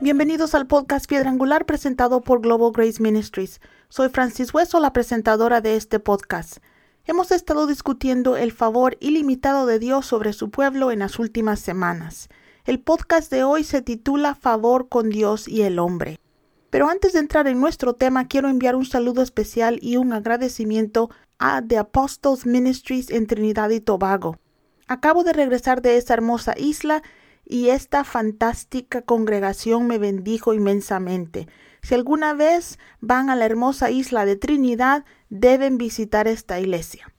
Bienvenidos al podcast Piedra Angular presentado por Global Grace Ministries. Soy Francis Hueso, la presentadora de este podcast. Hemos estado discutiendo el favor ilimitado de Dios sobre su pueblo en las últimas semanas. El podcast de hoy se titula Favor con Dios y el hombre. Pero antes de entrar en nuestro tema, quiero enviar un saludo especial y un agradecimiento a The Apostles Ministries en Trinidad y Tobago. Acabo de regresar de esa hermosa isla y esta fantástica congregación me bendijo inmensamente. Si alguna vez van a la hermosa isla de Trinidad, deben visitar esta iglesia.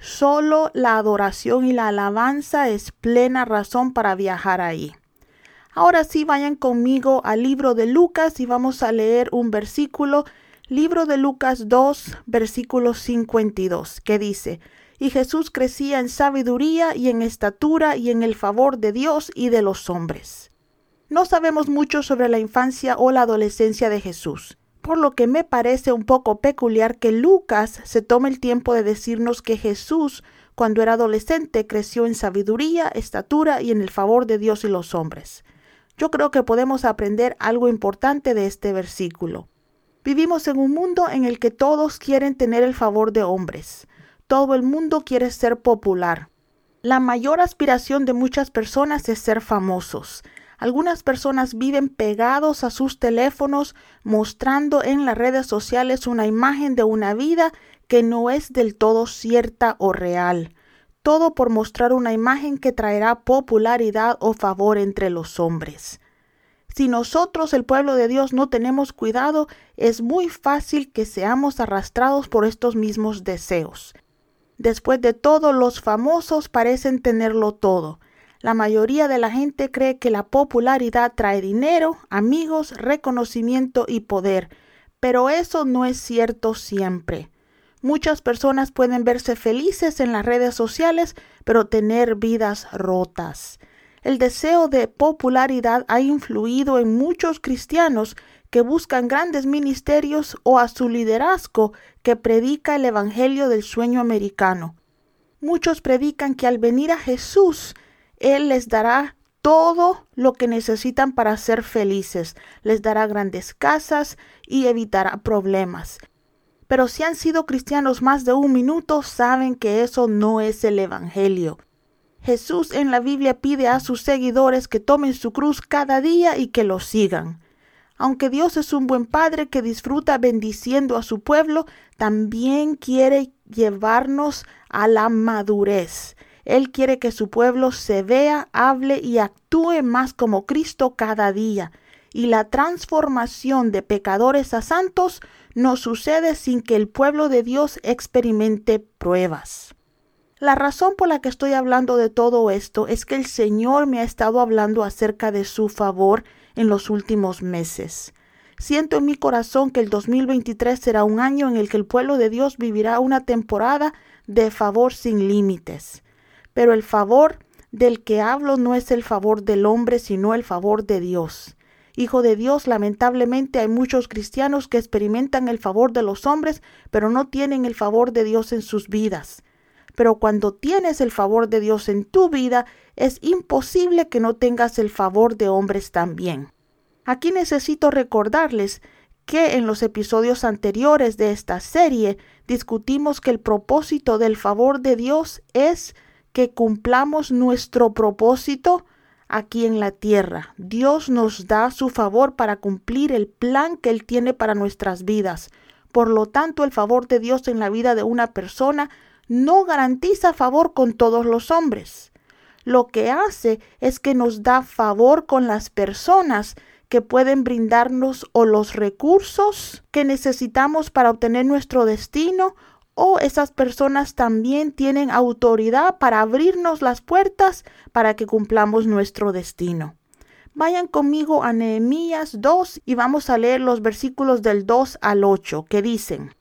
Solo la adoración y la alabanza es plena razón para viajar ahí. Ahora sí vayan conmigo al libro de Lucas y vamos a leer un versículo, libro de Lucas 2, versículo 52, que dice, y Jesús crecía en sabiduría y en estatura y en el favor de Dios y de los hombres. No sabemos mucho sobre la infancia o la adolescencia de Jesús, por lo que me parece un poco peculiar que Lucas se tome el tiempo de decirnos que Jesús, cuando era adolescente, creció en sabiduría, estatura y en el favor de Dios y los hombres. Yo creo que podemos aprender algo importante de este versículo. Vivimos en un mundo en el que todos quieren tener el favor de hombres. Todo el mundo quiere ser popular. La mayor aspiración de muchas personas es ser famosos. Algunas personas viven pegados a sus teléfonos mostrando en las redes sociales una imagen de una vida que no es del todo cierta o real. Todo por mostrar una imagen que traerá popularidad o favor entre los hombres. Si nosotros, el pueblo de Dios, no tenemos cuidado, es muy fácil que seamos arrastrados por estos mismos deseos. Después de todo, los famosos parecen tenerlo todo. La mayoría de la gente cree que la popularidad trae dinero, amigos, reconocimiento y poder, pero eso no es cierto siempre. Muchas personas pueden verse felices en las redes sociales, pero tener vidas rotas. El deseo de popularidad ha influido en muchos cristianos que buscan grandes ministerios o a su liderazgo que predica el Evangelio del sueño americano. Muchos predican que al venir a Jesús, Él les dará todo lo que necesitan para ser felices, les dará grandes casas y evitará problemas. Pero si han sido cristianos más de un minuto, saben que eso no es el Evangelio. Jesús en la Biblia pide a sus seguidores que tomen su cruz cada día y que lo sigan. Aunque Dios es un buen Padre que disfruta bendiciendo a su pueblo, también quiere llevarnos a la madurez. Él quiere que su pueblo se vea, hable y actúe más como Cristo cada día. Y la transformación de pecadores a santos no sucede sin que el pueblo de Dios experimente pruebas. La razón por la que estoy hablando de todo esto es que el Señor me ha estado hablando acerca de su favor en los últimos meses. Siento en mi corazón que el 2023 será un año en el que el pueblo de Dios vivirá una temporada de favor sin límites. Pero el favor del que hablo no es el favor del hombre, sino el favor de Dios. Hijo de Dios, lamentablemente hay muchos cristianos que experimentan el favor de los hombres, pero no tienen el favor de Dios en sus vidas. Pero cuando tienes el favor de Dios en tu vida, es imposible que no tengas el favor de hombres también. Aquí necesito recordarles que en los episodios anteriores de esta serie discutimos que el propósito del favor de Dios es que cumplamos nuestro propósito aquí en la tierra. Dios nos da su favor para cumplir el plan que Él tiene para nuestras vidas. Por lo tanto, el favor de Dios en la vida de una persona no garantiza favor con todos los hombres. Lo que hace es que nos da favor con las personas que pueden brindarnos o los recursos que necesitamos para obtener nuestro destino o esas personas también tienen autoridad para abrirnos las puertas para que cumplamos nuestro destino. Vayan conmigo a Nehemías 2 y vamos a leer los versículos del 2 al 8 que dicen,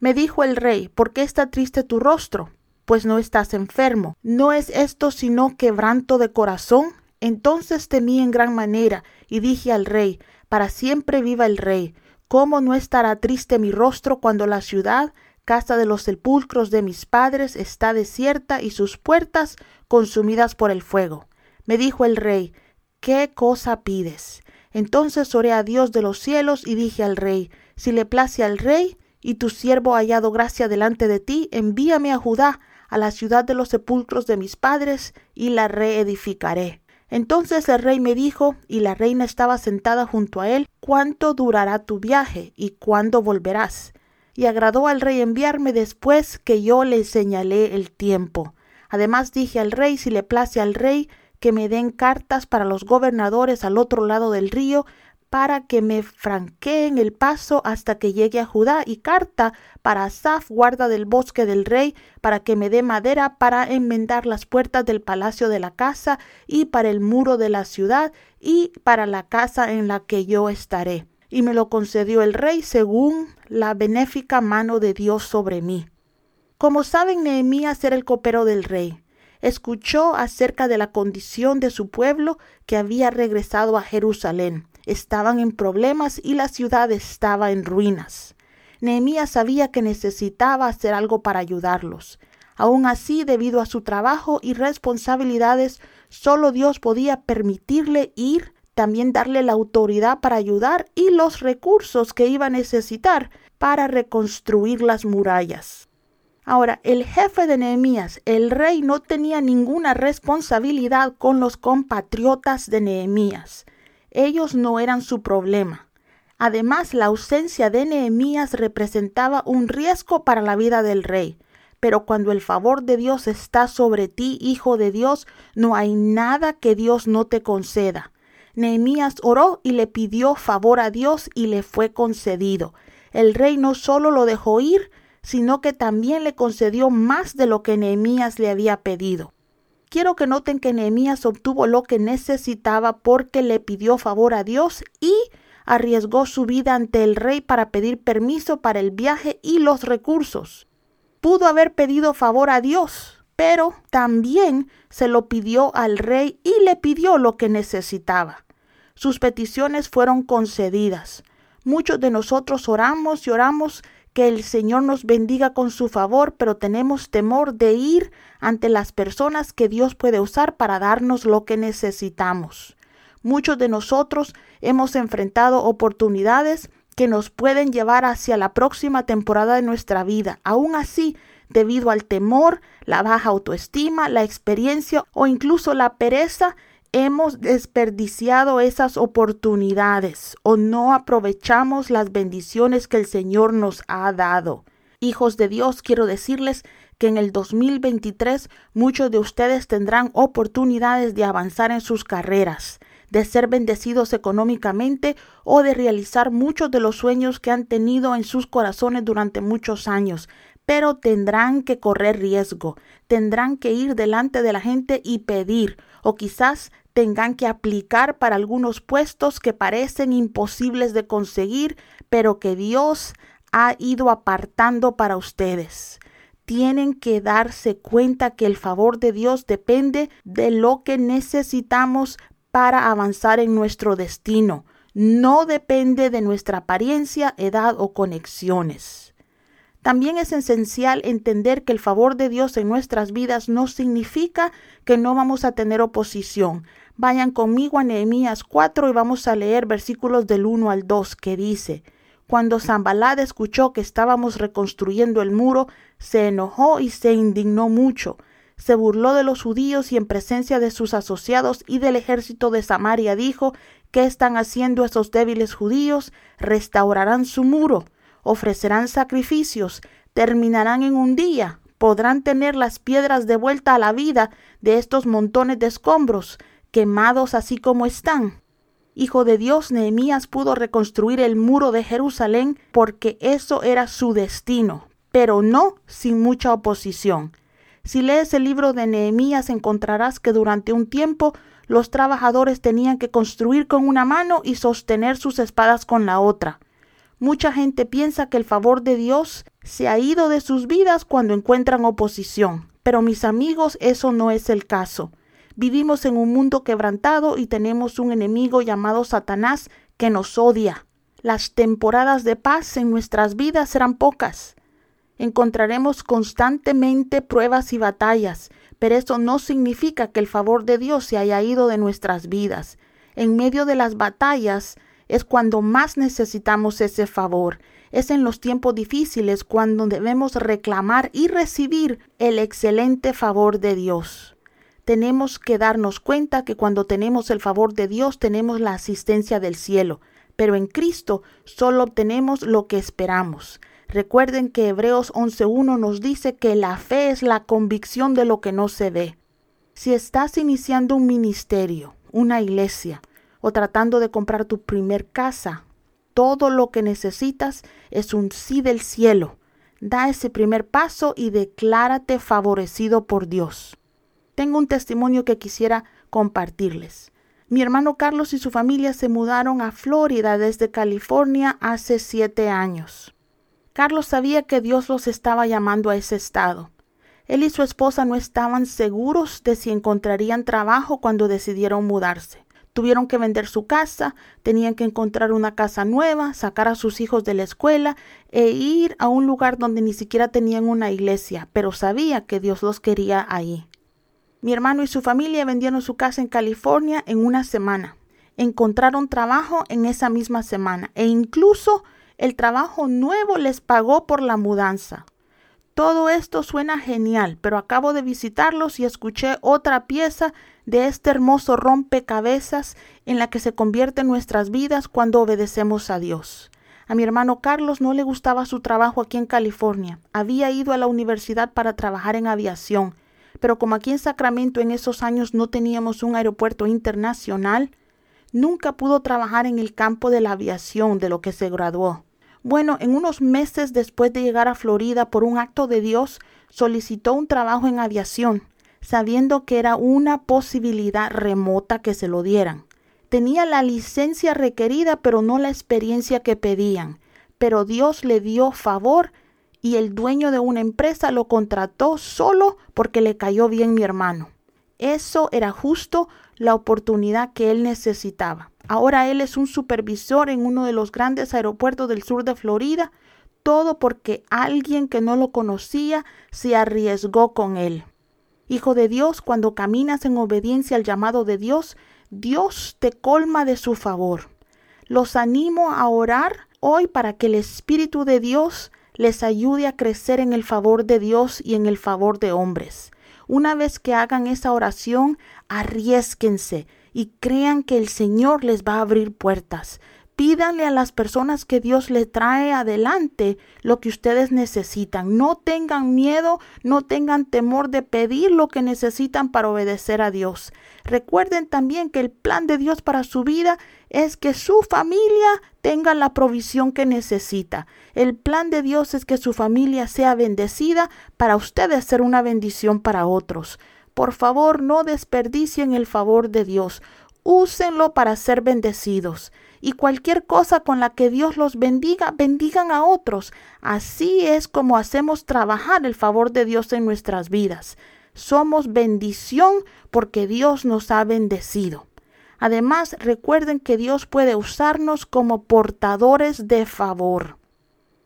me dijo el rey, ¿por qué está triste tu rostro? Pues no estás enfermo. ¿No es esto sino quebranto de corazón? Entonces temí en gran manera y dije al rey, para siempre viva el rey. ¿Cómo no estará triste mi rostro cuando la ciudad, casa de los sepulcros de mis padres, está desierta y sus puertas consumidas por el fuego? Me dijo el rey, ¿qué cosa pides? Entonces oré a Dios de los cielos y dije al rey, si le place al rey, y tu siervo ha hallado gracia delante de ti, envíame a Judá, a la ciudad de los sepulcros de mis padres, y la reedificaré. Entonces el rey me dijo, y la reina estaba sentada junto a él, ¿cuánto durará tu viaje y cuándo volverás? Y agradó al rey enviarme después que yo le señalé el tiempo. Además dije al rey, si le place al rey, que me den cartas para los gobernadores al otro lado del río, para que me franqueen el paso hasta que llegue a Judá, y carta para Asaf, guarda del bosque del rey, para que me dé madera para enmendar las puertas del palacio de la casa, y para el muro de la ciudad, y para la casa en la que yo estaré. Y me lo concedió el rey según la benéfica mano de Dios sobre mí. Como saben, Nehemías era el copero del rey escuchó acerca de la condición de su pueblo que había regresado a Jerusalén estaban en problemas y la ciudad estaba en ruinas. Nehemías sabía que necesitaba hacer algo para ayudarlos. Aún así, debido a su trabajo y responsabilidades, solo Dios podía permitirle ir, también darle la autoridad para ayudar y los recursos que iba a necesitar para reconstruir las murallas. Ahora, el jefe de Nehemías, el rey, no tenía ninguna responsabilidad con los compatriotas de Nehemías. Ellos no eran su problema. Además, la ausencia de Nehemías representaba un riesgo para la vida del rey. Pero cuando el favor de Dios está sobre ti, hijo de Dios, no hay nada que Dios no te conceda. Nehemías oró y le pidió favor a Dios y le fue concedido. El rey no solo lo dejó ir, sino que también le concedió más de lo que Nehemías le había pedido. Quiero que noten que Nehemías obtuvo lo que necesitaba porque le pidió favor a Dios y arriesgó su vida ante el rey para pedir permiso para el viaje y los recursos. Pudo haber pedido favor a Dios, pero también se lo pidió al rey y le pidió lo que necesitaba. Sus peticiones fueron concedidas. Muchos de nosotros oramos y oramos que el Señor nos bendiga con su favor, pero tenemos temor de ir ante las personas que Dios puede usar para darnos lo que necesitamos. Muchos de nosotros hemos enfrentado oportunidades que nos pueden llevar hacia la próxima temporada de nuestra vida. Aún así, debido al temor, la baja autoestima, la experiencia o incluso la pereza, hemos desperdiciado esas oportunidades o no aprovechamos las bendiciones que el Señor nos ha dado. Hijos de Dios, quiero decirles que en el 2023 muchos de ustedes tendrán oportunidades de avanzar en sus carreras, de ser bendecidos económicamente o de realizar muchos de los sueños que han tenido en sus corazones durante muchos años, pero tendrán que correr riesgo, tendrán que ir delante de la gente y pedir, o quizás tengan que aplicar para algunos puestos que parecen imposibles de conseguir, pero que Dios ha ido apartando para ustedes. Tienen que darse cuenta que el favor de Dios depende de lo que necesitamos para avanzar en nuestro destino. No depende de nuestra apariencia, edad o conexiones. También es esencial entender que el favor de Dios en nuestras vidas no significa que no vamos a tener oposición. Vayan conmigo a Nehemías 4 y vamos a leer versículos del 1 al 2 que dice, Cuando Zambalad escuchó que estábamos reconstruyendo el muro, se enojó y se indignó mucho. Se burló de los judíos y en presencia de sus asociados y del ejército de Samaria dijo, ¿qué están haciendo esos débiles judíos? Restaurarán su muro ofrecerán sacrificios, terminarán en un día, podrán tener las piedras de vuelta a la vida de estos montones de escombros, quemados así como están. Hijo de Dios, Nehemías pudo reconstruir el muro de Jerusalén porque eso era su destino, pero no sin mucha oposición. Si lees el libro de Nehemías encontrarás que durante un tiempo los trabajadores tenían que construir con una mano y sostener sus espadas con la otra. Mucha gente piensa que el favor de Dios se ha ido de sus vidas cuando encuentran oposición, pero mis amigos, eso no es el caso. Vivimos en un mundo quebrantado y tenemos un enemigo llamado Satanás que nos odia. Las temporadas de paz en nuestras vidas serán pocas. Encontraremos constantemente pruebas y batallas, pero eso no significa que el favor de Dios se haya ido de nuestras vidas. En medio de las batallas es cuando más necesitamos ese favor. Es en los tiempos difíciles cuando debemos reclamar y recibir el excelente favor de Dios tenemos que darnos cuenta que cuando tenemos el favor de Dios tenemos la asistencia del cielo, pero en Cristo solo obtenemos lo que esperamos. Recuerden que Hebreos 11.1 nos dice que la fe es la convicción de lo que no se ve. Si estás iniciando un ministerio, una iglesia, o tratando de comprar tu primer casa, todo lo que necesitas es un sí del cielo. Da ese primer paso y declárate favorecido por Dios tengo un testimonio que quisiera compartirles. Mi hermano Carlos y su familia se mudaron a Florida desde California hace siete años. Carlos sabía que Dios los estaba llamando a ese estado. Él y su esposa no estaban seguros de si encontrarían trabajo cuando decidieron mudarse. Tuvieron que vender su casa, tenían que encontrar una casa nueva, sacar a sus hijos de la escuela e ir a un lugar donde ni siquiera tenían una iglesia, pero sabía que Dios los quería ahí. Mi hermano y su familia vendieron su casa en California en una semana. Encontraron trabajo en esa misma semana e incluso el trabajo nuevo les pagó por la mudanza. Todo esto suena genial, pero acabo de visitarlos y escuché otra pieza de este hermoso rompecabezas en la que se convierten nuestras vidas cuando obedecemos a Dios. A mi hermano Carlos no le gustaba su trabajo aquí en California. Había ido a la universidad para trabajar en aviación pero como aquí en Sacramento en esos años no teníamos un aeropuerto internacional, nunca pudo trabajar en el campo de la aviación de lo que se graduó. Bueno, en unos meses después de llegar a Florida por un acto de Dios, solicitó un trabajo en aviación, sabiendo que era una posibilidad remota que se lo dieran. Tenía la licencia requerida, pero no la experiencia que pedían. Pero Dios le dio favor y el dueño de una empresa lo contrató solo porque le cayó bien mi hermano. Eso era justo la oportunidad que él necesitaba. Ahora él es un supervisor en uno de los grandes aeropuertos del sur de Florida, todo porque alguien que no lo conocía se arriesgó con él. Hijo de Dios, cuando caminas en obediencia al llamado de Dios, Dios te colma de su favor. Los animo a orar hoy para que el Espíritu de Dios les ayude a crecer en el favor de Dios y en el favor de hombres. Una vez que hagan esa oración, arriesguense y crean que el Señor les va a abrir puertas. Pídanle a las personas que Dios les trae adelante lo que ustedes necesitan. No tengan miedo, no tengan temor de pedir lo que necesitan para obedecer a Dios. Recuerden también que el plan de Dios para su vida es que su familia tenga la provisión que necesita. El plan de Dios es que su familia sea bendecida para ustedes ser una bendición para otros. Por favor, no desperdicien el favor de Dios. Úsenlo para ser bendecidos y cualquier cosa con la que Dios los bendiga, bendigan a otros. Así es como hacemos trabajar el favor de Dios en nuestras vidas. Somos bendición porque Dios nos ha bendecido. Además, recuerden que Dios puede usarnos como portadores de favor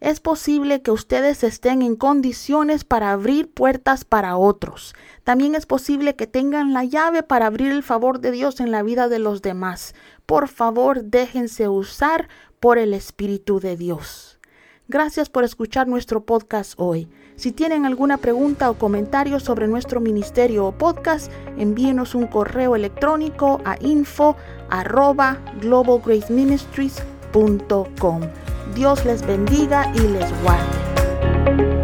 es posible que ustedes estén en condiciones para abrir puertas para otros. También es posible que tengan la llave para abrir el favor de Dios en la vida de los demás. Por favor, déjense usar por el Espíritu de Dios. Gracias por escuchar nuestro podcast hoy. Si tienen alguna pregunta o comentario sobre nuestro ministerio o podcast, envíenos un correo electrónico a info Dios les bendiga y les guarde.